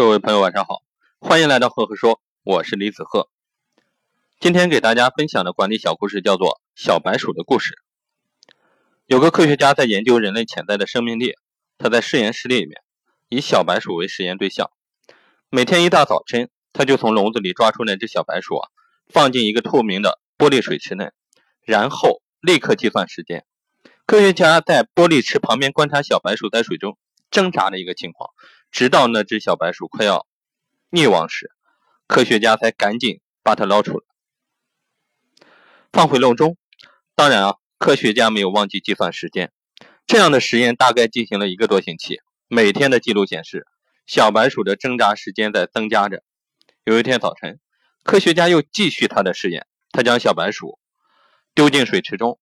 各位朋友，晚上好，欢迎来到赫赫说，我是李子赫。今天给大家分享的管理小故事叫做《小白鼠的故事》。有个科学家在研究人类潜在的生命力，他在实验室里面以小白鼠为实验对象，每天一大早晨，他就从笼子里抓出那只小白鼠啊，放进一个透明的玻璃水池内，然后立刻计算时间。科学家在玻璃池旁边观察小白鼠在水中。挣扎的一个情况，直到那只小白鼠快要溺亡时，科学家才赶紧把它捞出来，放回笼中。当然啊，科学家没有忘记计算时间。这样的实验大概进行了一个多星期，每天的记录显示，小白鼠的挣扎时间在增加着。有一天早晨，科学家又继续他的实验，他将小白鼠丢进水池中，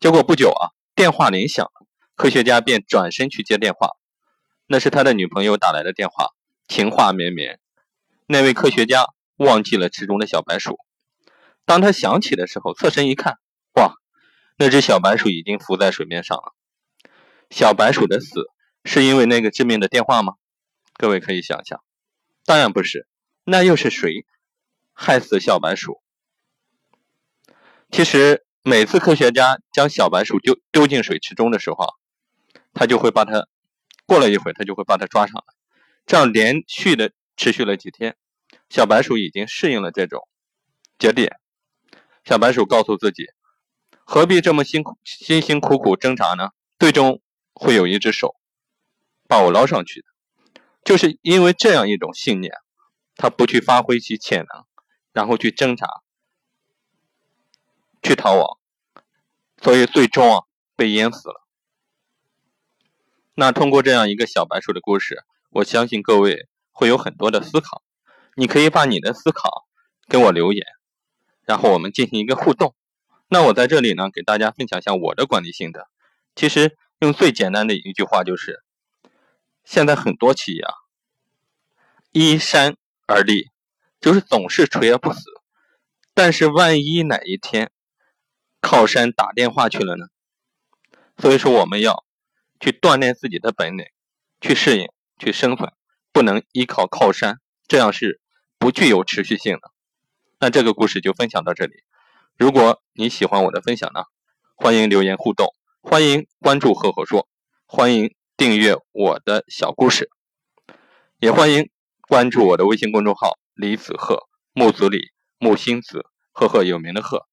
结果不久啊，电话铃响了。科学家便转身去接电话，那是他的女朋友打来的电话，情话绵绵。那位科学家忘记了池中的小白鼠，当他想起的时候，侧身一看，哇，那只小白鼠已经浮在水面上了。小白鼠的死是因为那个致命的电话吗？各位可以想想，当然不是，那又是谁害死小白鼠？其实每次科学家将小白鼠丢丢进水池中的时候。他就会把它，过了一会他就会把它抓上来，这样连续的持续了几天，小白鼠已经适应了这种节点。小白鼠告诉自己，何必这么辛苦辛辛苦苦挣扎呢？最终会有一只手把我捞上去的。就是因为这样一种信念，他不去发挥其潜能，然后去挣扎，去逃亡，所以最终啊被淹死了。那通过这样一个小白鼠的故事，我相信各位会有很多的思考。你可以把你的思考跟我留言，然后我们进行一个互动。那我在这里呢，给大家分享一下我的管理心得。其实用最简单的一句话就是：现在很多企业啊，依山而立，就是总是垂而不死。但是万一哪一天靠山打电话去了呢？所以说我们要。去锻炼自己的本领，去适应，去生存，不能依靠靠山，这样是不具有持续性的。那这个故事就分享到这里。如果你喜欢我的分享呢，欢迎留言互动，欢迎关注赫赫说，欢迎订阅我的小故事，也欢迎关注我的微信公众号李子赫木子李木星子赫赫有名的赫。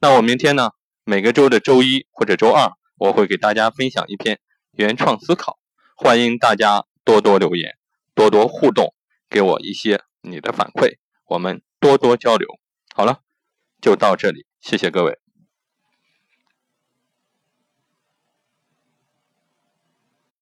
那我明天呢，每个周的周一或者周二，我会给大家分享一篇。原创思考，欢迎大家多多留言，多多互动，给我一些你的反馈，我们多多交流。好了，就到这里，谢谢各位。